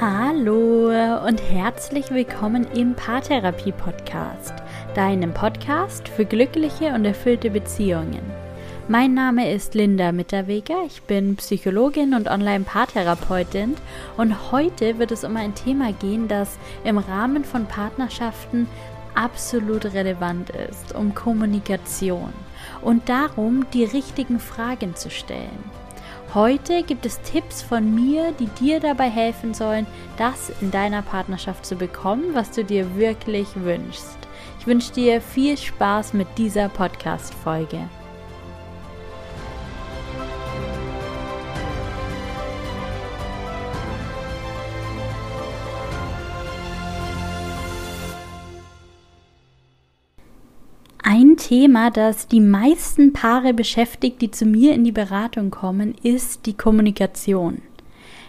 Hallo und herzlich willkommen im Paartherapie Podcast, deinem Podcast für glückliche und erfüllte Beziehungen. Mein Name ist Linda Mitterweger, ich bin Psychologin und Online-Paartherapeutin und heute wird es um ein Thema gehen, das im Rahmen von Partnerschaften absolut relevant ist, um Kommunikation und darum, die richtigen Fragen zu stellen. Heute gibt es Tipps von mir, die dir dabei helfen sollen, das in deiner Partnerschaft zu bekommen, was du dir wirklich wünschst. Ich wünsche dir viel Spaß mit dieser Podcast-Folge. Thema, das die meisten Paare beschäftigt, die zu mir in die Beratung kommen, ist die Kommunikation.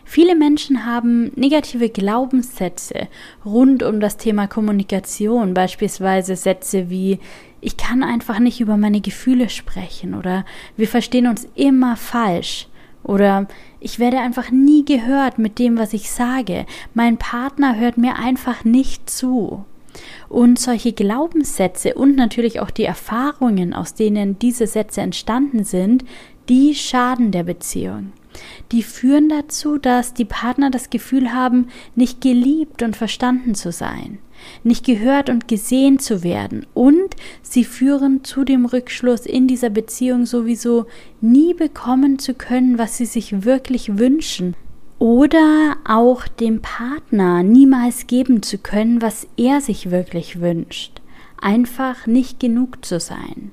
Viele Menschen haben negative Glaubenssätze rund um das Thema Kommunikation, beispielsweise Sätze wie ich kann einfach nicht über meine Gefühle sprechen oder wir verstehen uns immer falsch oder ich werde einfach nie gehört mit dem, was ich sage. Mein Partner hört mir einfach nicht zu. Und solche Glaubenssätze und natürlich auch die Erfahrungen, aus denen diese Sätze entstanden sind, die schaden der Beziehung. Die führen dazu, dass die Partner das Gefühl haben, nicht geliebt und verstanden zu sein, nicht gehört und gesehen zu werden und sie führen zu dem Rückschluss in dieser Beziehung sowieso nie bekommen zu können, was sie sich wirklich wünschen, oder auch dem Partner niemals geben zu können, was er sich wirklich wünscht. Einfach nicht genug zu sein.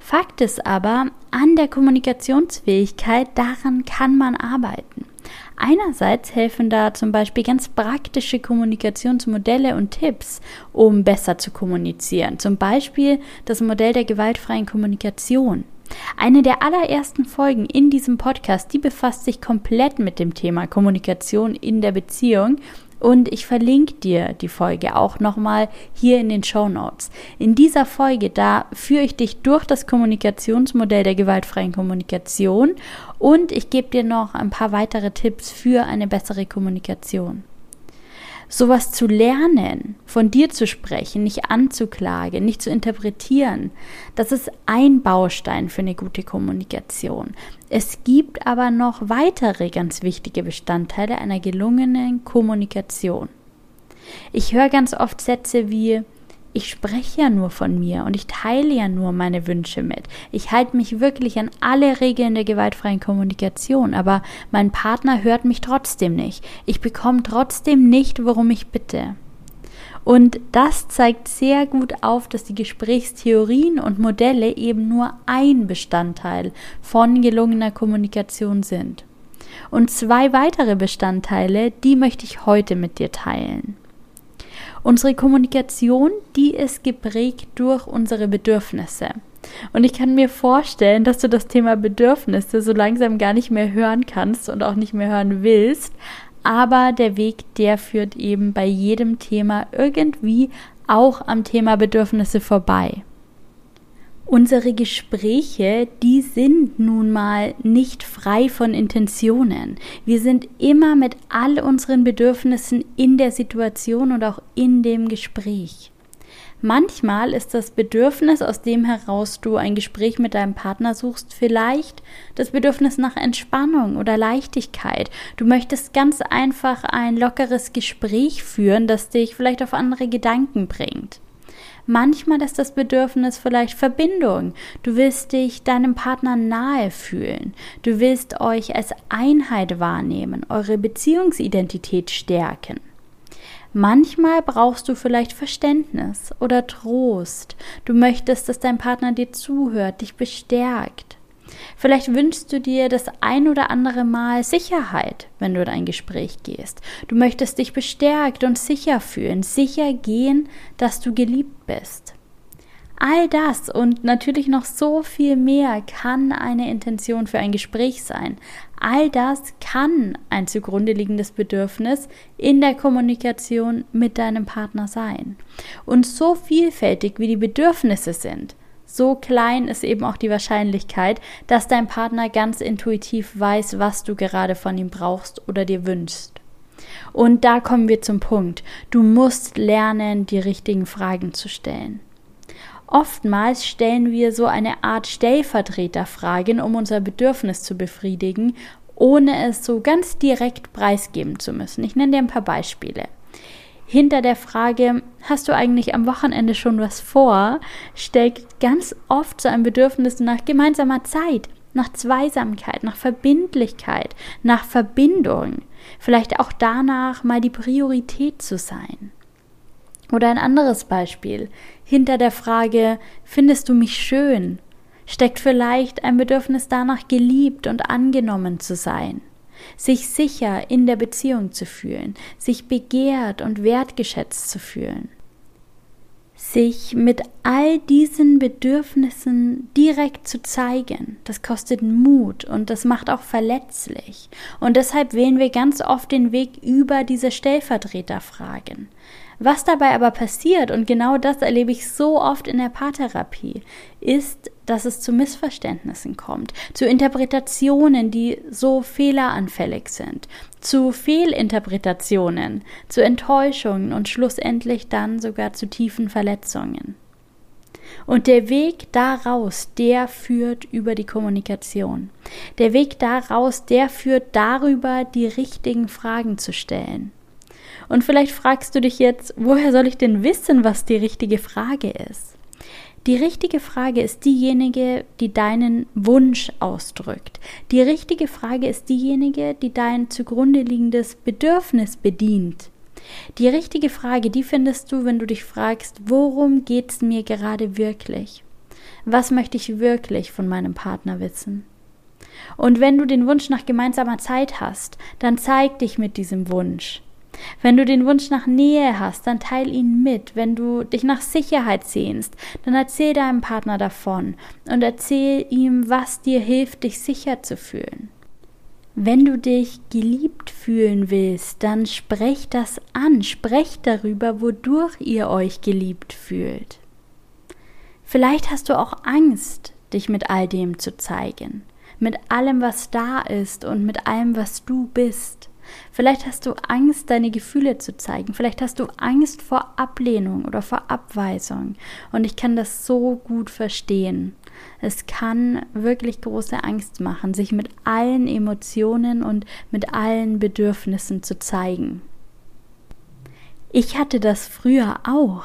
Fakt ist aber, an der Kommunikationsfähigkeit, daran kann man arbeiten. Einerseits helfen da zum Beispiel ganz praktische Kommunikationsmodelle und Tipps, um besser zu kommunizieren. Zum Beispiel das Modell der gewaltfreien Kommunikation. Eine der allerersten Folgen in diesem Podcast, die befasst sich komplett mit dem Thema Kommunikation in der Beziehung. Und ich verlinke dir die Folge auch nochmal hier in den Show Notes. In dieser Folge, da führe ich dich durch das Kommunikationsmodell der gewaltfreien Kommunikation. Und ich gebe dir noch ein paar weitere Tipps für eine bessere Kommunikation sowas zu lernen, von dir zu sprechen, nicht anzuklagen, nicht zu interpretieren, das ist ein Baustein für eine gute Kommunikation. Es gibt aber noch weitere ganz wichtige Bestandteile einer gelungenen Kommunikation. Ich höre ganz oft Sätze wie ich spreche ja nur von mir und ich teile ja nur meine Wünsche mit. Ich halte mich wirklich an alle Regeln der gewaltfreien Kommunikation, aber mein Partner hört mich trotzdem nicht. Ich bekomme trotzdem nicht, worum ich bitte. Und das zeigt sehr gut auf, dass die Gesprächstheorien und Modelle eben nur ein Bestandteil von gelungener Kommunikation sind. Und zwei weitere Bestandteile, die möchte ich heute mit dir teilen. Unsere Kommunikation, die ist geprägt durch unsere Bedürfnisse. Und ich kann mir vorstellen, dass du das Thema Bedürfnisse so langsam gar nicht mehr hören kannst und auch nicht mehr hören willst. Aber der Weg, der führt eben bei jedem Thema irgendwie auch am Thema Bedürfnisse vorbei. Unsere Gespräche, die sind nun mal nicht frei von Intentionen. Wir sind immer mit all unseren Bedürfnissen in der Situation und auch in dem Gespräch. Manchmal ist das Bedürfnis, aus dem heraus du ein Gespräch mit deinem Partner suchst, vielleicht das Bedürfnis nach Entspannung oder Leichtigkeit. Du möchtest ganz einfach ein lockeres Gespräch führen, das dich vielleicht auf andere Gedanken bringt. Manchmal ist das Bedürfnis vielleicht Verbindung. Du willst dich deinem Partner nahe fühlen. Du willst euch als Einheit wahrnehmen, eure Beziehungsidentität stärken. Manchmal brauchst du vielleicht Verständnis oder Trost. Du möchtest, dass dein Partner dir zuhört, dich bestärkt. Vielleicht wünschst du dir das ein oder andere Mal Sicherheit, wenn du in ein Gespräch gehst. Du möchtest dich bestärkt und sicher fühlen, sicher gehen, dass du geliebt bist. All das und natürlich noch so viel mehr kann eine Intention für ein Gespräch sein. All das kann ein zugrunde liegendes Bedürfnis in der Kommunikation mit deinem Partner sein. Und so vielfältig wie die Bedürfnisse sind, so klein ist eben auch die Wahrscheinlichkeit, dass dein Partner ganz intuitiv weiß, was du gerade von ihm brauchst oder dir wünschst. Und da kommen wir zum Punkt. Du musst lernen, die richtigen Fragen zu stellen. Oftmals stellen wir so eine Art Stellvertreterfragen, um unser Bedürfnis zu befriedigen, ohne es so ganz direkt preisgeben zu müssen. Ich nenne dir ein paar Beispiele. Hinter der Frage, hast du eigentlich am Wochenende schon was vor, steckt ganz oft so ein Bedürfnis nach gemeinsamer Zeit, nach Zweisamkeit, nach Verbindlichkeit, nach Verbindung, vielleicht auch danach mal die Priorität zu sein. Oder ein anderes Beispiel. Hinter der Frage, findest du mich schön, steckt vielleicht ein Bedürfnis danach, geliebt und angenommen zu sein, sich sicher in der Beziehung zu fühlen, sich begehrt und wertgeschätzt zu fühlen. Sich mit all diesen Bedürfnissen direkt zu zeigen, das kostet Mut und das macht auch verletzlich. Und deshalb wählen wir ganz oft den Weg über diese Stellvertreterfragen. Was dabei aber passiert, und genau das erlebe ich so oft in der Paartherapie, ist, dass es zu Missverständnissen kommt, zu Interpretationen, die so fehleranfällig sind, zu Fehlinterpretationen, zu Enttäuschungen und schlussendlich dann sogar zu tiefen Verletzungen. Und der Weg daraus, der führt über die Kommunikation. Der Weg daraus, der führt darüber, die richtigen Fragen zu stellen. Und vielleicht fragst du dich jetzt, woher soll ich denn wissen, was die richtige Frage ist? Die richtige Frage ist diejenige, die deinen Wunsch ausdrückt. Die richtige Frage ist diejenige, die dein zugrunde liegendes Bedürfnis bedient. Die richtige Frage, die findest du, wenn du dich fragst, worum geht es mir gerade wirklich? Was möchte ich wirklich von meinem Partner wissen? Und wenn du den Wunsch nach gemeinsamer Zeit hast, dann zeig dich mit diesem Wunsch. Wenn du den Wunsch nach Nähe hast, dann teil ihn mit. Wenn du dich nach Sicherheit sehnst, dann erzähl deinem Partner davon und erzähl ihm, was dir hilft, dich sicher zu fühlen. Wenn du dich geliebt fühlen willst, dann sprech das an, sprecht darüber, wodurch ihr euch geliebt fühlt. Vielleicht hast du auch Angst, dich mit all dem zu zeigen, mit allem, was da ist und mit allem, was du bist. Vielleicht hast du Angst, deine Gefühle zu zeigen. Vielleicht hast du Angst vor Ablehnung oder vor Abweisung. Und ich kann das so gut verstehen. Es kann wirklich große Angst machen, sich mit allen Emotionen und mit allen Bedürfnissen zu zeigen. Ich hatte das früher auch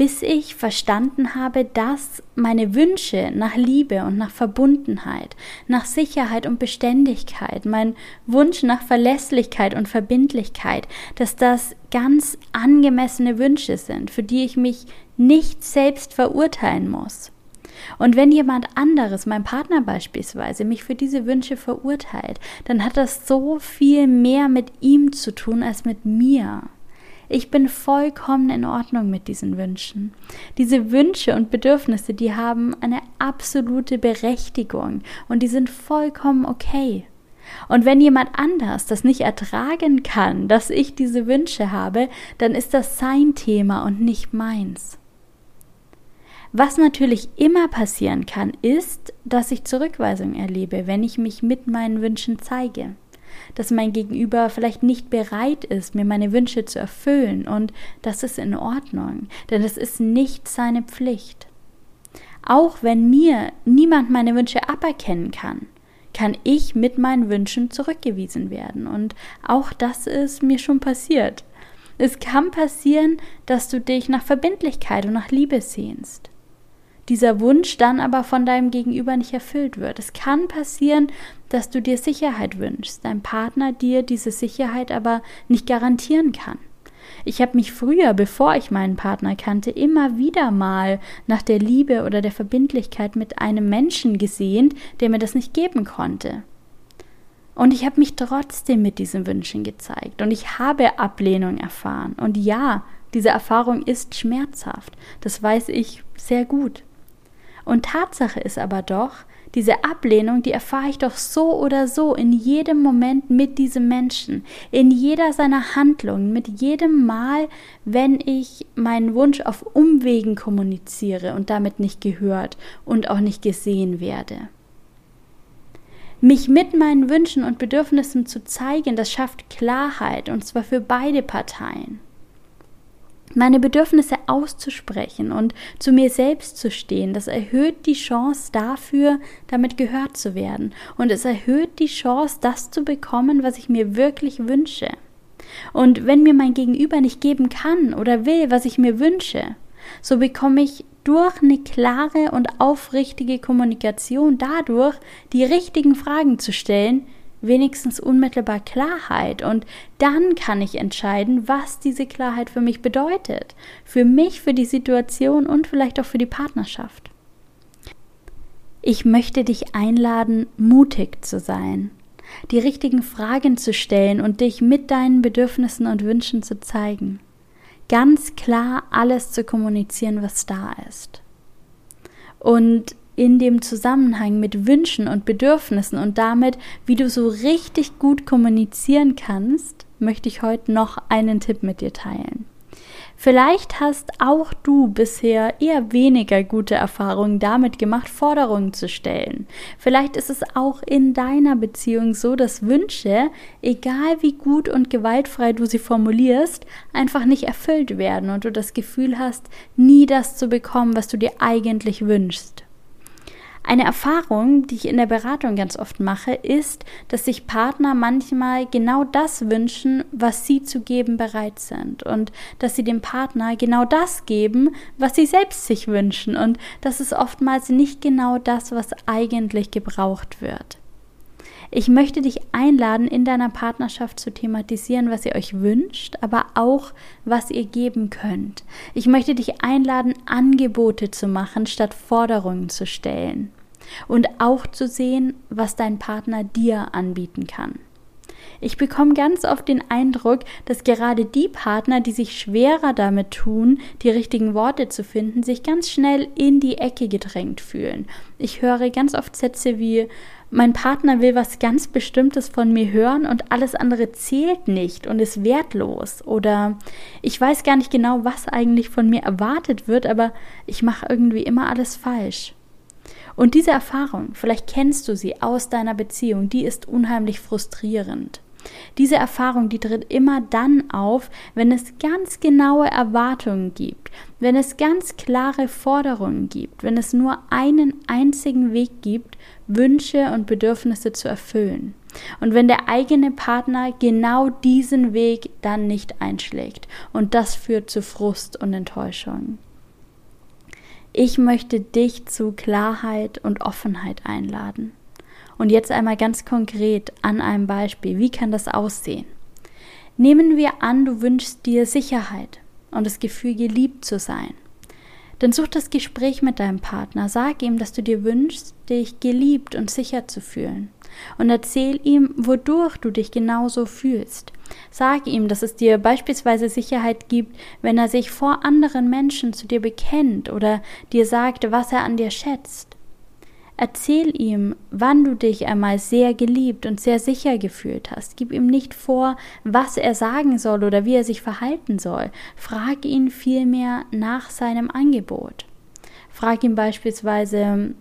bis ich verstanden habe, dass meine Wünsche nach Liebe und nach Verbundenheit, nach Sicherheit und Beständigkeit, mein Wunsch nach Verlässlichkeit und Verbindlichkeit, dass das ganz angemessene Wünsche sind, für die ich mich nicht selbst verurteilen muss. Und wenn jemand anderes, mein Partner beispielsweise, mich für diese Wünsche verurteilt, dann hat das so viel mehr mit ihm zu tun als mit mir. Ich bin vollkommen in Ordnung mit diesen Wünschen. Diese Wünsche und Bedürfnisse, die haben eine absolute Berechtigung und die sind vollkommen okay. Und wenn jemand anders das nicht ertragen kann, dass ich diese Wünsche habe, dann ist das sein Thema und nicht meins. Was natürlich immer passieren kann, ist, dass ich Zurückweisung erlebe, wenn ich mich mit meinen Wünschen zeige dass mein Gegenüber vielleicht nicht bereit ist, mir meine Wünsche zu erfüllen und das ist in Ordnung, denn es ist nicht seine Pflicht. Auch wenn mir niemand meine Wünsche aberkennen kann, kann ich mit meinen Wünschen zurückgewiesen werden und auch das ist mir schon passiert. Es kann passieren, dass du dich nach Verbindlichkeit und nach Liebe sehnst dieser Wunsch dann aber von deinem Gegenüber nicht erfüllt wird. Es kann passieren, dass du dir Sicherheit wünschst, dein Partner dir diese Sicherheit aber nicht garantieren kann. Ich habe mich früher, bevor ich meinen Partner kannte, immer wieder mal nach der Liebe oder der Verbindlichkeit mit einem Menschen gesehnt, der mir das nicht geben konnte. Und ich habe mich trotzdem mit diesen Wünschen gezeigt und ich habe Ablehnung erfahren. Und ja, diese Erfahrung ist schmerzhaft. Das weiß ich sehr gut. Und Tatsache ist aber doch, diese Ablehnung, die erfahre ich doch so oder so in jedem Moment mit diesem Menschen, in jeder seiner Handlungen, mit jedem Mal, wenn ich meinen Wunsch auf Umwegen kommuniziere und damit nicht gehört und auch nicht gesehen werde. Mich mit meinen Wünschen und Bedürfnissen zu zeigen, das schafft Klarheit und zwar für beide Parteien meine Bedürfnisse auszusprechen und zu mir selbst zu stehen, das erhöht die Chance dafür, damit gehört zu werden. Und es erhöht die Chance, das zu bekommen, was ich mir wirklich wünsche. Und wenn mir mein Gegenüber nicht geben kann oder will, was ich mir wünsche, so bekomme ich durch eine klare und aufrichtige Kommunikation dadurch, die richtigen Fragen zu stellen, wenigstens unmittelbar Klarheit und dann kann ich entscheiden, was diese Klarheit für mich bedeutet. Für mich, für die Situation und vielleicht auch für die Partnerschaft. Ich möchte dich einladen, mutig zu sein, die richtigen Fragen zu stellen und dich mit deinen Bedürfnissen und Wünschen zu zeigen. Ganz klar alles zu kommunizieren, was da ist. Und in dem Zusammenhang mit Wünschen und Bedürfnissen und damit, wie du so richtig gut kommunizieren kannst, möchte ich heute noch einen Tipp mit dir teilen. Vielleicht hast auch du bisher eher weniger gute Erfahrungen damit gemacht, Forderungen zu stellen. Vielleicht ist es auch in deiner Beziehung so, dass Wünsche, egal wie gut und gewaltfrei du sie formulierst, einfach nicht erfüllt werden und du das Gefühl hast, nie das zu bekommen, was du dir eigentlich wünschst. Eine Erfahrung, die ich in der Beratung ganz oft mache, ist, dass sich Partner manchmal genau das wünschen, was sie zu geben bereit sind und dass sie dem Partner genau das geben, was sie selbst sich wünschen und das ist oftmals nicht genau das, was eigentlich gebraucht wird. Ich möchte dich einladen, in deiner Partnerschaft zu thematisieren, was ihr euch wünscht, aber auch, was ihr geben könnt. Ich möchte dich einladen, Angebote zu machen, statt Forderungen zu stellen. Und auch zu sehen, was dein Partner dir anbieten kann. Ich bekomme ganz oft den Eindruck, dass gerade die Partner, die sich schwerer damit tun, die richtigen Worte zu finden, sich ganz schnell in die Ecke gedrängt fühlen. Ich höre ganz oft Sätze wie mein Partner will was ganz Bestimmtes von mir hören und alles andere zählt nicht und ist wertlos. Oder ich weiß gar nicht genau, was eigentlich von mir erwartet wird, aber ich mache irgendwie immer alles falsch. Und diese Erfahrung, vielleicht kennst du sie aus deiner Beziehung, die ist unheimlich frustrierend. Diese Erfahrung, die tritt immer dann auf, wenn es ganz genaue Erwartungen gibt, wenn es ganz klare Forderungen gibt, wenn es nur einen einzigen Weg gibt, Wünsche und Bedürfnisse zu erfüllen. Und wenn der eigene Partner genau diesen Weg dann nicht einschlägt. Und das führt zu Frust und Enttäuschung. Ich möchte dich zu Klarheit und Offenheit einladen. Und jetzt einmal ganz konkret an einem Beispiel. Wie kann das aussehen? Nehmen wir an, du wünschst dir Sicherheit und das Gefühl, geliebt zu sein. Dann such das Gespräch mit deinem Partner. Sag ihm, dass du dir wünschst, dich geliebt und sicher zu fühlen. Und erzähl ihm, wodurch du dich genauso fühlst. Sag ihm, dass es dir beispielsweise Sicherheit gibt, wenn er sich vor anderen Menschen zu dir bekennt oder dir sagt, was er an dir schätzt. Erzähl ihm, wann du dich einmal sehr geliebt und sehr sicher gefühlt hast. Gib ihm nicht vor, was er sagen soll oder wie er sich verhalten soll. Frag ihn vielmehr nach seinem Angebot. Frag ihn beispielsweise,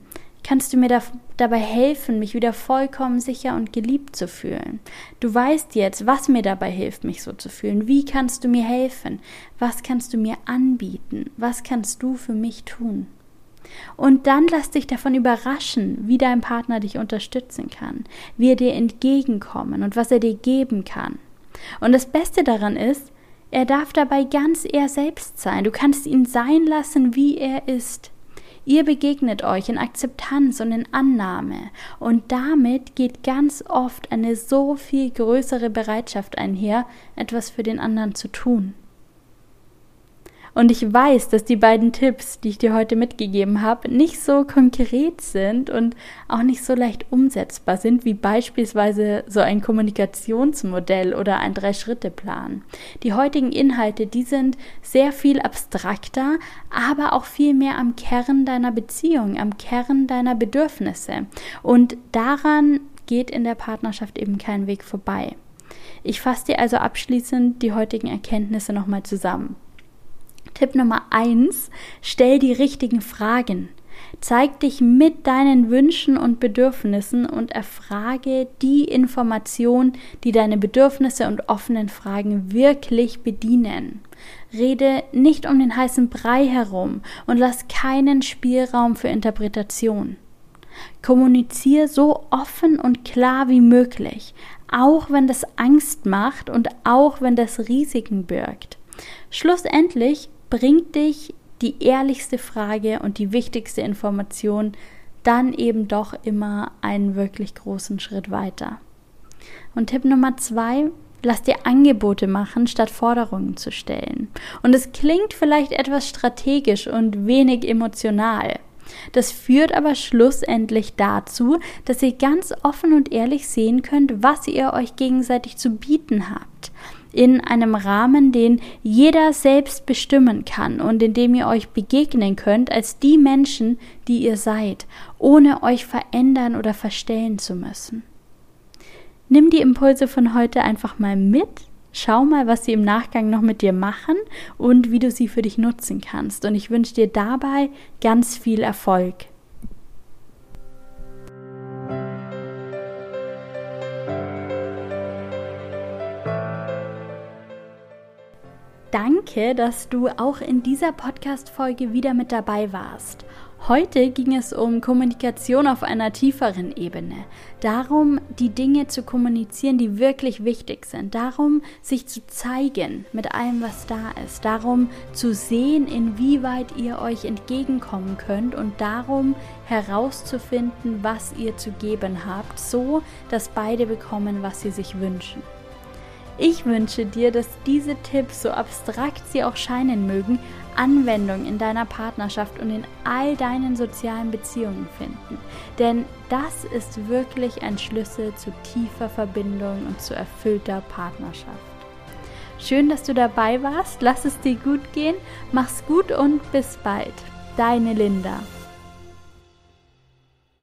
kannst du mir da, dabei helfen, mich wieder vollkommen sicher und geliebt zu fühlen? Du weißt jetzt, was mir dabei hilft, mich so zu fühlen. Wie kannst du mir helfen? Was kannst du mir anbieten? Was kannst du für mich tun? Und dann lass dich davon überraschen, wie dein Partner dich unterstützen kann, wie er dir entgegenkommen und was er dir geben kann. Und das Beste daran ist, er darf dabei ganz er selbst sein. Du kannst ihn sein lassen, wie er ist. Ihr begegnet euch in Akzeptanz und in Annahme. Und damit geht ganz oft eine so viel größere Bereitschaft einher, etwas für den anderen zu tun. Und ich weiß, dass die beiden Tipps, die ich dir heute mitgegeben habe, nicht so konkret sind und auch nicht so leicht umsetzbar sind wie beispielsweise so ein Kommunikationsmodell oder ein Drei-Schritte-Plan. Die heutigen Inhalte, die sind sehr viel abstrakter, aber auch viel mehr am Kern deiner Beziehung, am Kern deiner Bedürfnisse. Und daran geht in der Partnerschaft eben kein Weg vorbei. Ich fasse dir also abschließend die heutigen Erkenntnisse nochmal zusammen. Tipp Nummer eins: Stell die richtigen Fragen. Zeig dich mit deinen Wünschen und Bedürfnissen und erfrage die Information, die deine Bedürfnisse und offenen Fragen wirklich bedienen. Rede nicht um den heißen Brei herum und lass keinen Spielraum für Interpretation. Kommuniziere so offen und klar wie möglich, auch wenn das Angst macht und auch wenn das Risiken birgt. Schlussendlich bringt dich die ehrlichste Frage und die wichtigste Information dann eben doch immer einen wirklich großen Schritt weiter. Und Tipp Nummer zwei, lass dir Angebote machen, statt Forderungen zu stellen. Und es klingt vielleicht etwas strategisch und wenig emotional. Das führt aber schlussendlich dazu, dass ihr ganz offen und ehrlich sehen könnt, was ihr euch gegenseitig zu bieten habt. In einem Rahmen, den jeder selbst bestimmen kann und in dem ihr euch begegnen könnt als die Menschen, die ihr seid, ohne euch verändern oder verstellen zu müssen. Nimm die Impulse von heute einfach mal mit Schau mal, was sie im Nachgang noch mit dir machen und wie du sie für dich nutzen kannst. Und ich wünsche dir dabei ganz viel Erfolg. Danke, dass du auch in dieser Podcast-Folge wieder mit dabei warst. Heute ging es um Kommunikation auf einer tieferen Ebene. Darum, die Dinge zu kommunizieren, die wirklich wichtig sind. Darum, sich zu zeigen mit allem, was da ist. Darum, zu sehen, inwieweit ihr euch entgegenkommen könnt. Und darum, herauszufinden, was ihr zu geben habt, so dass beide bekommen, was sie sich wünschen. Ich wünsche dir, dass diese Tipps, so abstrakt sie auch scheinen mögen, Anwendung in deiner Partnerschaft und in all deinen sozialen Beziehungen finden. Denn das ist wirklich ein Schlüssel zu tiefer Verbindung und zu erfüllter Partnerschaft. Schön, dass du dabei warst. Lass es dir gut gehen. Mach's gut und bis bald. Deine Linda.